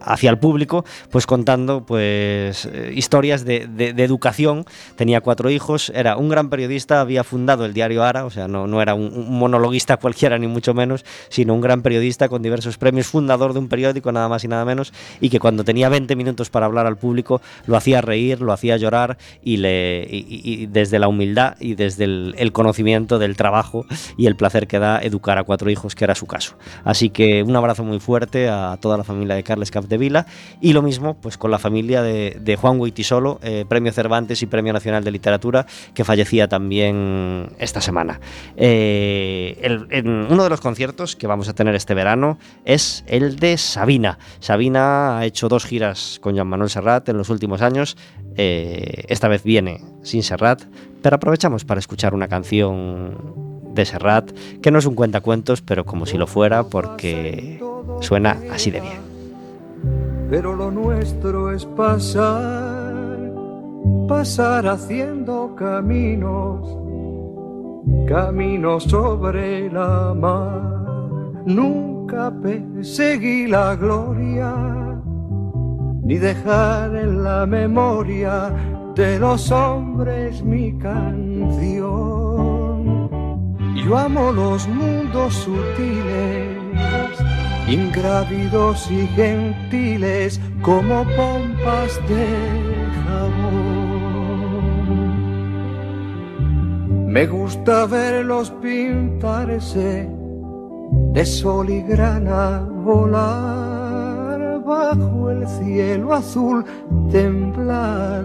hacia el público, pues contando pues, eh, historias de, de, educación. Tenía cuatro hijos, era un gran periodista, había fundado el diario Ara, o sea, no, no era un, un monologuista cualquiera ni mucho menos, sino un gran periodista con diversos premios, fundador de un periódico, nada más y nada menos, y que cuando tenía 20 minutos para hablar al público lo hacía reír, lo hacía llorar y, le, y, desde la humildad y desde el, conocimiento del trabajo y el placer que da educar a cuatro hijos, que era su caso. Así que un abrazo muy fuerte a toda la familia de Carles Capdevila y lo mismo pues con la familia de, de Juan Huitisolo, eh, Premio Cervantes y Premio Nacional de Literatura, que fallecía también esta semana. Eh, en uno de los conciertos que vamos a tener este verano es el de Sabina. Sabina ha hecho dos giras con Joan Manuel Serrat en los últimos años. Eh, esta vez viene sin Serrat, pero aprovechamos para escuchar una canción de Serrat que no es un cuentacuentos, pero como si lo fuera, porque suena así de bien. Pero lo nuestro es pasar, pasar haciendo caminos, caminos sobre la mar nunca perseguí la gloria, ni dejar en la memoria de los hombres mi canción. Yo amo los mundos sutiles, ingrávidos y gentiles como pompas de jabón. Me gusta verlos pintarse de sol y grana volar bajo el cielo azul, temblar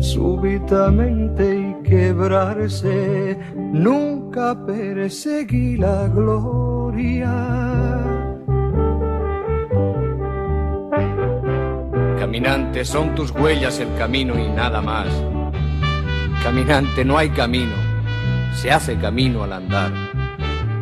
súbitamente y quebrarse. Nunca perseguí la gloria. Caminante, son tus huellas el camino y nada más. Caminante, no hay camino, se hace camino al andar.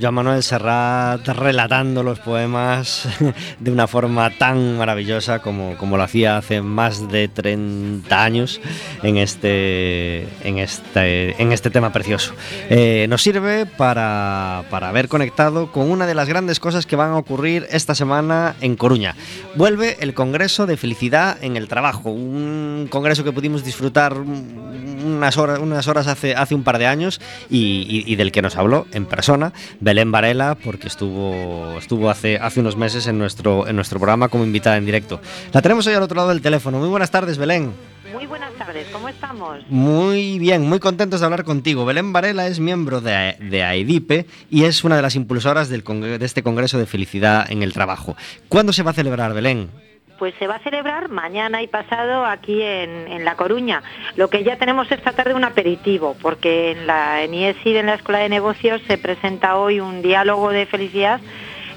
Joan Manuel Serrat relatando los poemas de una forma tan maravillosa como, como lo hacía hace más de 30 años en este, en este, en este tema precioso. Eh, nos sirve para, para haber conectado con una de las grandes cosas que van a ocurrir esta semana en Coruña. Vuelve el Congreso de Felicidad en el Trabajo, un congreso que pudimos disfrutar unas horas, unas horas hace, hace un par de años y, del que nos habló en persona Belén Varela, porque estuvo, estuvo hace, hace unos meses en nuestro, en nuestro programa como invitada en directo. La tenemos hoy al otro lado del teléfono. Muy buenas tardes, Belén. Muy buenas tardes, ¿cómo estamos? Muy bien, muy contentos de hablar contigo. Belén Varela es miembro de, de AEDIPE y es una de las impulsoras del de este Congreso de Felicidad en el Trabajo. ¿Cuándo se va a celebrar, Belén? Pues se va a celebrar mañana y pasado aquí en, en, La Coruña. Lo que ya tenemos esta tarde un aperitivo, porque en la en IESID, en la Escuela de Negocios, se presenta hoy un diálogo de felicidad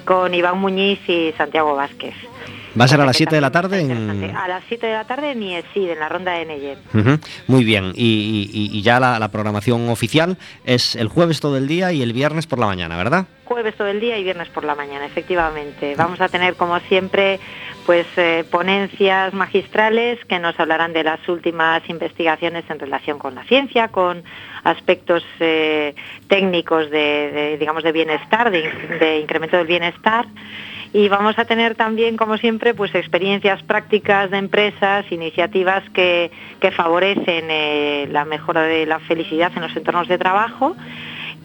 con Iván Muñiz y Santiago Vázquez. ¿Va a ser a las 7 de la tarde? En... A las 7 de la tarde en IESID, en la ronda de. Uh -huh. Muy bien, y, y, y ya la, la, programación oficial es el jueves todo el día y el viernes por la mañana, ¿verdad? Jueves todo el día y viernes por la mañana, efectivamente. Vamos a tener, como siempre, pues eh, ponencias magistrales que nos hablarán de las últimas investigaciones en relación con la ciencia, con aspectos eh, técnicos de, digamos, de bienestar, de, de incremento del bienestar y vamos a tener también, como siempre, pues experiencias prácticas de empresas, iniciativas que, que favorecen eh, la mejora de la felicidad en los entornos de trabajo.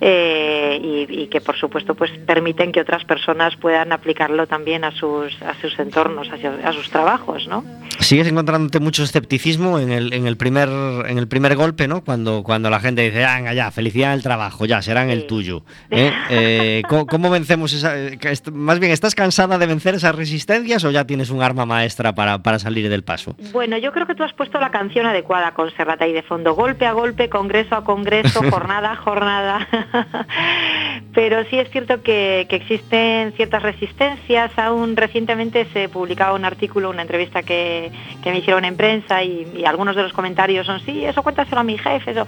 Eh, y, y, que por supuesto pues permiten que otras personas puedan aplicarlo también a sus a sus entornos a, a sus trabajos no Sigues encontrándote mucho escepticismo en el, en el primer en el primer golpe, ¿no? Cuando, cuando la gente dice, ah, ya, felicidad en el trabajo, ya, serán el tuyo. ¿eh? Eh, ¿cómo, cómo vencemos esa...? más bien, ¿estás cansada de vencer esas resistencias o ya tienes un arma maestra para, para salir del paso? Bueno, yo creo que tú has puesto la canción adecuada con Serrat ahí de fondo, golpe a golpe, congreso a congreso, jornada a jornada. Pero sí es cierto que, existen ciertas resistencias. Aún recientemente se publicaba un artículo, una entrevista que, me hicieron en prensa y, algunos de los comentarios son, sí, eso cuéntaselo a mi jefe. Eso.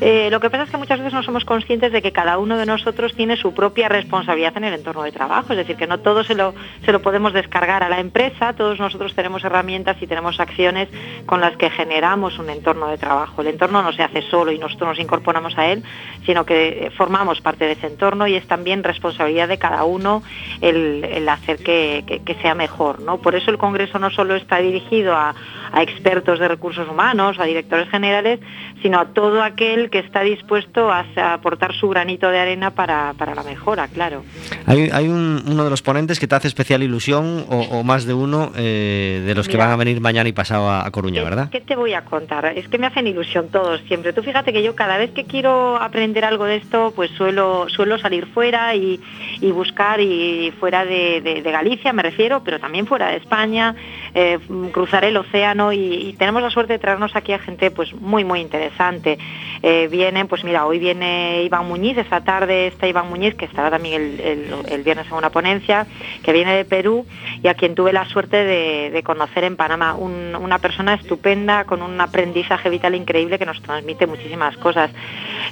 Eh, lo que pasa es que muchas veces no somos conscientes de que cada uno de nosotros tiene su propia responsabilidad en el entorno de trabajo. Es decir, que no todo se lo, se lo podemos descargar a la empresa, todos nosotros tenemos herramientas y tenemos acciones con las que generamos un entorno de trabajo. El entorno no se hace solo y nosotros nos incorporamos a él, sino que formamos parte de ese entorno y es también responsabilidad de cada uno el, hacer que, que- que sea mejor. ¿no? Por eso el Congreso no solo está dirigido a, a expertos de recursos humanos, a directores generales, sino a todo aquel que está dispuesto a, a aportar su granito de arena para, para la mejora, claro. Hay, hay un- uno de los ponentes que te hace especial ilusión o, o más de uno eh, de los que van a venir mañana y pasado a, a Coruña, ¿verdad? ¿Qué te voy a contar? Es que me hacen ilusión todos siempre. Tú fíjate que yo cada vez que quiero aprender algo de esto, pues suelo, suelo salir fuera y, y buscar y fuera de, de- de Galicia, me refiero, pero también fuera de España, eh, cruzar el océano y, tenemos la suerte de traernos aquí a gente pues muy muy interesante. Eh, pues mira, hoy viene Iván Muñiz, esta tarde está Iván Muñiz, que estará también el, viernes en una ponencia, que viene de Perú y a quien tuve la suerte de, conocer en Panamá. Un- una persona estupenda, con un aprendizaje vital increíble que nos transmite muchísimas cosas.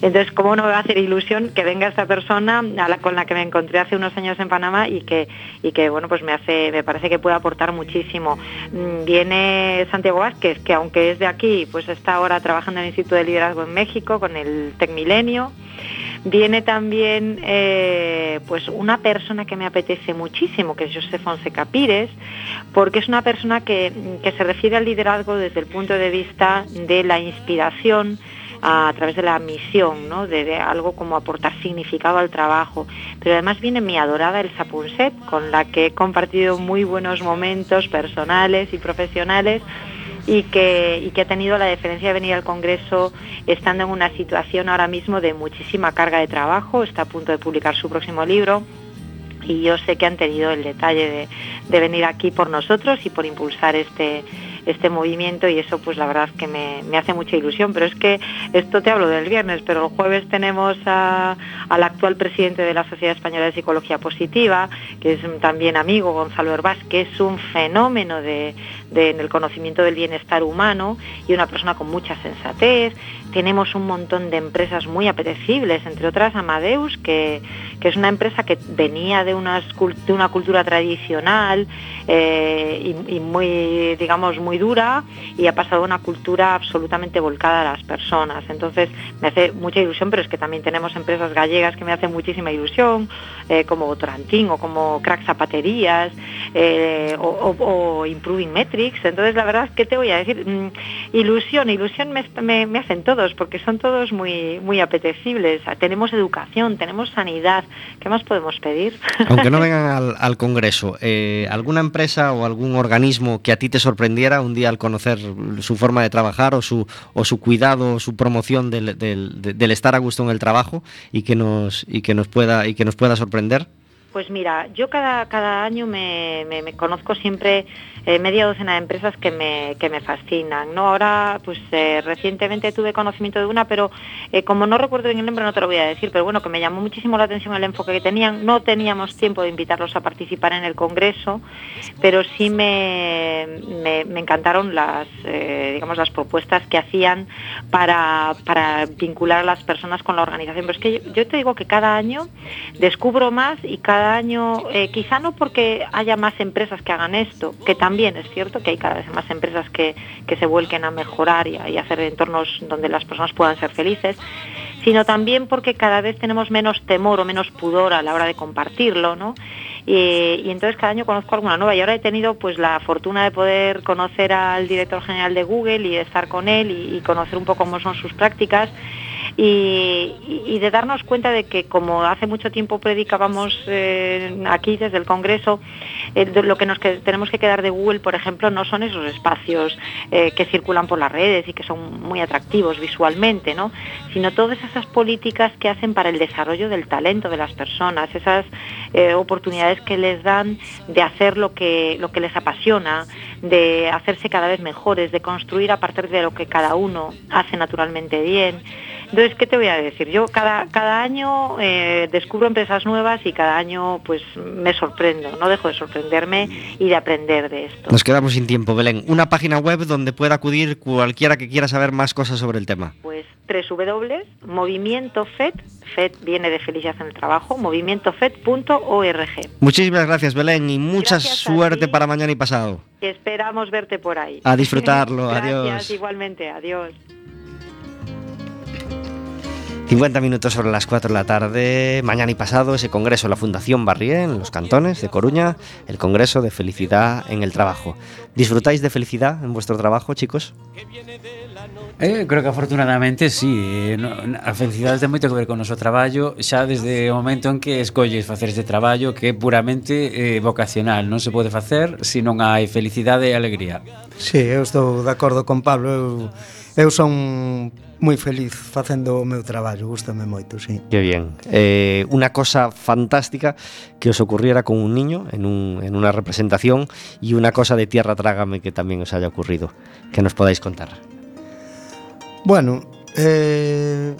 Entonces, ¿cómo no me va a hacer ilusión que venga esta persona a la- con la que me encontré hace unos años en Panamá y que, y que bueno, pues me hace, me parece que puede aportar muchísimo. Mm, Viene Santiago Vázquez, que aunque es de aquí, pues está ahora trabajando en el Instituto de Liderazgo en México con el Tecmilenio. Viene también eh, pues una persona que me apetece muchísimo, que es José Fonseca Pires, porque es una persona que, que se refiere al liderazgo desde el punto de vista de la inspiración a, través de la misión, ¿no? de, de algo como aportar significado al trabajo. Pero además viene mi adorada Elsa Punset, con la que he compartido muy buenos momentos personales y profesionales y que, y que ha tenido la deferencia de venir al Congreso estando en una situación ahora mismo de muchísima carga de trabajo, está a punto de publicar su próximo libro y yo sé que han tenido el detalle de, venir aquí por nosotros y por impulsar este este movimiento y eso pues la verdad que me, me hace mucha ilusión. Pero es que esto te hablo del viernes pero el jueves tenemos al actual presidente de la Sociedad Española de Psicología Positiva que es también amigo Gonzalo Herbás que es un fenómeno de, de- en el conocimiento del bienestar humano y una persona con mucha sensatez tenemos un montón de empresas muy apetecibles, entre otras Amadeus, que, que es una empresa que venía de, una cultura tradicional eh, y, muy, digamos, muy dura y ha pasado a una cultura absolutamente volcada a las personas. Entonces me hace mucha ilusión, pero es que también tenemos empresas gallegas que me hacen muchísima ilusión, eh, como Torantín o como Crack Zapaterías eh, o, Improving Metrics. Entonces la verdad es que te voy a decir, mm, ilusión, ilusión me, hacen todos, porque son todos muy, muy apetecibles. Tenemos educación, tenemos sanidad. ¿Qué más podemos pedir? Aunque no vengan al, al Congreso, eh, ¿alguna empresa o algún organismo que a ti te sorprendiera un día al conocer su forma de trabajar o su, o su cuidado o su promoción del, del- de- del estar a gusto en el trabajo y que nos, y que nos, pueda, y que nos pueda sorprender? Pues mira, yo cada, cada año me, conozco siempre eh, media docena de empresas que me, que me fascinan. ¿no? Ahora, pues eh, recientemente tuve conocimiento de una, pero eh, como no recuerdo bien el nombre no te lo voy a decir, pero bueno, que me llamó muchísimo la atención el enfoque que tenían. No teníamos tiempo de invitarlos a participar en el Congreso, pero sí me, me- encantaron las, digamos, las propuestas que hacían para, para vincular a las personas con la organización. Pero es que yo te digo que cada año descubro más y cada año, eh, quizá no porque haya más empresas que hagan esto, que también es cierto que hay cada vez más empresas que, que se vuelquen a mejorar y y hacer entornos donde las personas puedan ser felices, sino también porque cada vez tenemos menos temor o menos pudor a la hora de compartirlo, ¿no? Y, entonces cada año conozco alguna nueva y ahora he tenido pues la fortuna de poder conocer al director general de Google y estar con él y conocer un poco cómo son sus prácticas. Y, de darnos cuenta de que como hace mucho tiempo predicábamos eh, aquí desde el Congreso, eh, lo que nos tenemos que quedar de Google, por ejemplo, no son esos espacios eh, que circulan por las redes y que son muy atractivos visualmente, ¿no? sino todas esas políticas que hacen para el desarrollo del talento de las personas, esas oportunidades que les dan de hacer lo que, lo que les apasiona, de hacerse cada vez mejores, de construir a partir de lo que cada uno hace naturalmente bien. Entonces, ¿qué te voy a decir? Yo cada, cada año eh, descubro empresas nuevas y cada año pues me sorprendo, no dejo de sorprenderme y de aprender de esto. Nos quedamos sin tiempo, Belén. Una página web donde pueda acudir cualquiera que quiera saber más cosas sobre el tema. Pues www.movimientofed, FED viene de felicidad en el trabajo, movimientofed.org. Muchísimas gracias, Belén, y mucha suerte para mañana y pasado. Esperamos verte por ahí. A disfrutarlo, gracias, adiós. igualmente, adiós. 50 minutos sobre las 4 de la tarde, mañana y pasado ese congreso de la Fundación Barrié en los cantones de Coruña, el congreso de felicidad en el trabajo. ¿Disfrutáis de felicidad en vuestro trabajo, chicos? Eh, creo que afortunadamente sí eh, no, A felicidade ten moito que ver con o noso traballo Xa desde o momento en que escolles facer este traballo Que é puramente eh, vocacional Non se pode facer se non hai felicidade e alegría Sí, eu estou de acordo con Pablo Eu, eu son moi feliz facendo o meu traballo, gustame moito, sí. Que bien. Eh, unha cosa fantástica que os ocurriera con un niño en, un, en unha representación e unha cosa de Tierra Trágame que tamén os haya ocurrido, que nos podáis contar. Bueno, eh,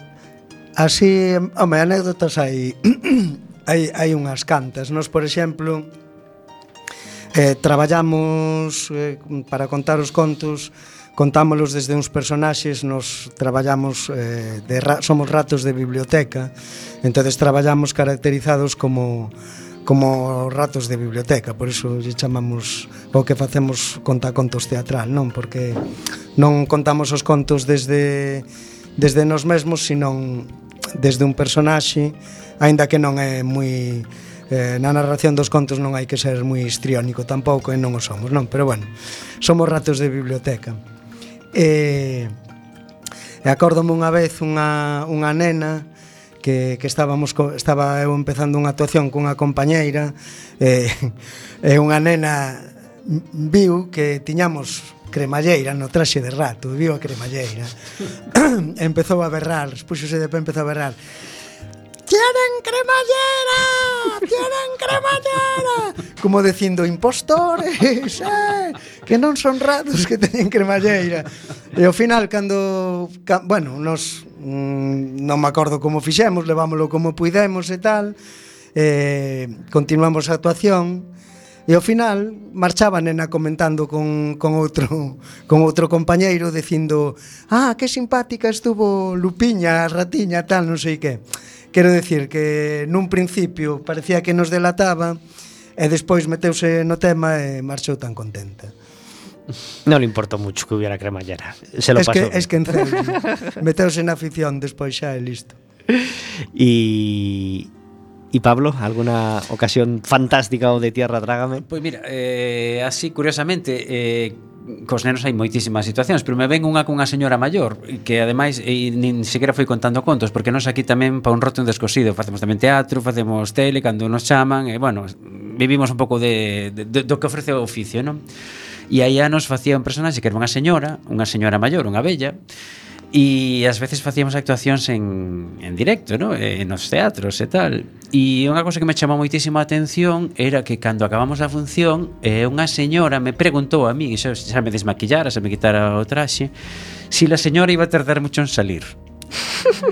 así, home, anécdotas hai, hai, hai unhas cantas. Nos, por exemplo, eh, traballamos eh, para contar os contos contámolos desde uns personaxes, nos traballamos eh, de ra somos ratos de biblioteca, entonces traballamos caracterizados como como ratos de biblioteca, por iso lle chamamos o que facemos contacontos teatral, non? Porque non contamos os contos desde desde nós mesmos, sino desde un personaxe, aínda que non é moi eh, na narración dos contos non hai que ser moi histriónico tampouco e non o somos, non? Pero bueno, somos ratos de biblioteca. E, e acórdome unha vez unha, unha nena que, que estábamos co, estaba eu empezando unha actuación cunha compañeira e, e unha nena viu que tiñamos cremalleira no traxe de rato, viu a cremalleira. empezou a berrar, puxose de pé, empezou a berrar. ¡Tienen cremallera! ¡Tienen cremallera! Como dicindo impostores, eh, que non son ratos que teñen cremalleira. E ao final, cando, ca, bueno, nos, mm, non me acordo como fixemos, levámoslo como puidemos e tal, eh, continuamos a actuación, E ao final marchaba a nena comentando con, con outro con outro compañeiro dicindo "Ah, que simpática estuvo Lupiña, a ratiña, tal, non sei que". Quero decir que nun principio parecía que nos delataba e despois meteuse no tema e marchou tan contenta. Non le importou mucho que hubiera cremallera. Se lo es pasó. Que, es que enceu. meteuse na afición despois xa e listo. E ¿Y Pablo, alguna ocasión fantástica o de tierra, trágame? Pues mira, eh, así curiosamente, eh, cos nenos hai moitísimas situacións, pero me ven unha cunha señora maior que ademais e nin sequera foi contando contos, porque nós aquí tamén pa un roto un descosido, facemos tamén teatro, facemos tele cando nos chaman e bueno, vivimos un pouco de, de, de do que ofrece o oficio, non? E aí a nos facía un personaxe que era unha señora, unha señora maior, unha bella, E ás veces facíamos actuacións en, en directo, ¿no? Eh, en os teatros e tal. E unha cosa que me chamou moitísima atención era que cando acabamos a función, eh, unha señora me preguntou a mí, xa, xa me desmaquillara, xa me quitara o traxe, si la señora iba a tardar mucho en salir.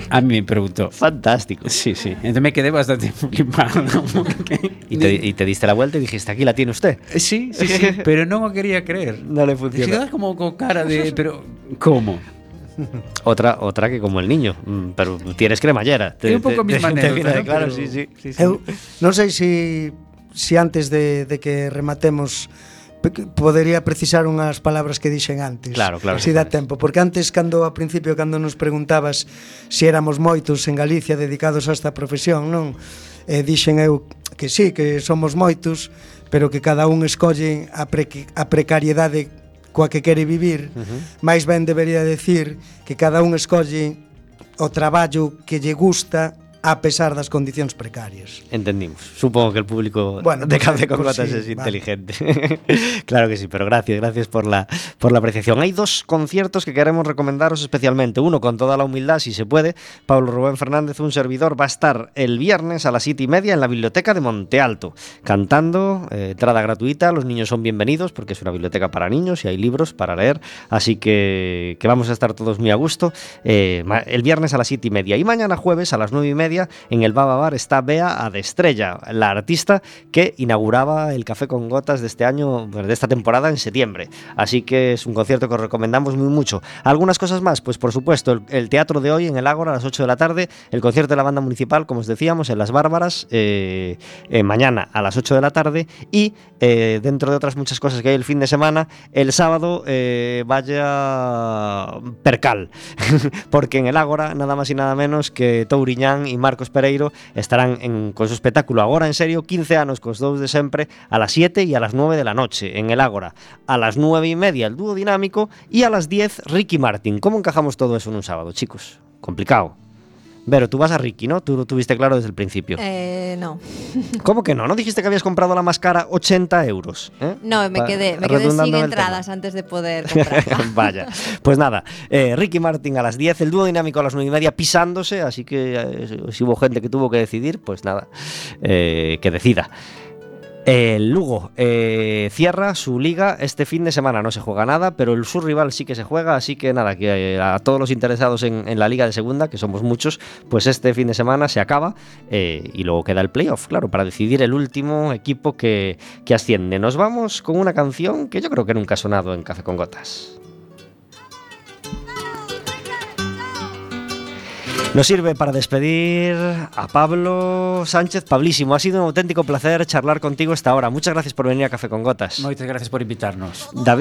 A mí me preguntó. Fantástico. Sí, sí. Entonces me quedé bastante flipado. Porque... ¿Y, te, y te diste la vuelta y dijiste, aquí la tiene usted. Eh, sí, sí, sí. pero no me quería creer. No le funciona. Y quedas como con cara de, pero ¿cómo? Otra, otra que como el niño, mm, pero tienes cremallera. Te, un pouco a maneras, anécdota, ¿no? claro, pero, sí, sí, sí, sí. Eu non sei se si, si antes de, de que rematemos podería precisar unhas palabras que dixen antes. Claro, claro. Si dá tempo, porque antes cando a principio cando nos preguntabas se si éramos moitos en Galicia dedicados a esta profesión, non? Eh dixen eu que sí, que somos moitos, pero que cada un escolle a, pre a precariedade coa que quere vivir, uh -huh. máis ben debería decir que cada un escolle o traballo que lle gusta a pesar das condicións precarias. Entendimos. Supongo que el público Bueno, de pues, Café con pues Gotas sí, es vale. inteligente. claro que sí, pero gracias, gracias por la, por la apreciación. Hay dos conciertos que queremos recomendaros especialmente. Uno, con toda la humildad, si se puede. Pablo Rubén Fernández, un servidor, va a estar el viernes a las siete y media en la biblioteca de Monte Alto, cantando, eh, entrada gratuita. Los niños son bienvenidos porque es una biblioteca para niños y hay libros para leer. Así que, que vamos a estar todos muy a gusto. eh, el viernes a las siete y media. Y mañana jueves a las nueve y media en el Baba Bar está Bea Adestrella, la artista que inauguraba el Café con Gotas de este año, bueno, de esta temporada en septiembre. Así que es un concierto que os recomendamos muy mucho. ¿Algunas cosas más? Pues por supuesto, el, el teatro de hoy en el Ágora a las 8 de la tarde, el concierto de la banda municipal, como os decíamos, en Las Bárbaras, eh, eh, mañana a las 8 de la tarde y eh, dentro de otras muchas cosas que hay el fin de semana, el sábado eh, vaya percal, porque en el Ágora nada más y nada menos que Touriñán y Marcos Pereiro estarán con su espectáculo Agora en serio 15 anos cos dous de sempre a las 7 y a las 9 de la noche en el Ágora. A las 9 y media el dúo dinámico y a las 10 Ricky Martin. ¿cómo encajamos todo eso en un sábado chicos? complicado Vero, tú vas a Ricky, ¿no? Tú lo tuviste claro desde el principio. Eh, no. ¿Cómo que no? ¿No dijiste que habías comprado la más cara 80 euros? ¿eh? No, me quedé, me quedé sin entradas antes de poder comprar. tema. Vaya. Pues nada, eh, Ricky Martin a las 10, el dúo dinámico a las 9 y media pisándose, así que eh, si hubo gente que tuvo que decidir, pues nada, eh, que decida. El Lugo eh, cierra su liga este fin de semana, no se juega nada, pero el su rival sí que se juega, así que nada, que eh, a todos los interesados en, la liga de segunda, que somos muchos, pues este fin de semana se acaba eh, y luego queda el playoff, claro, para decidir el último equipo que, que asciende. Nos vamos con una canción que yo creo que nunca ha sonado en Café con Gotas. Nos sirve para despedir a Pablo Sánchez. Pablísimo, ha sido un auténtico placer charlar contigo esta hora. Muchas gracias por venir a Café con Gotas. Moitas gracias por invitarnos. David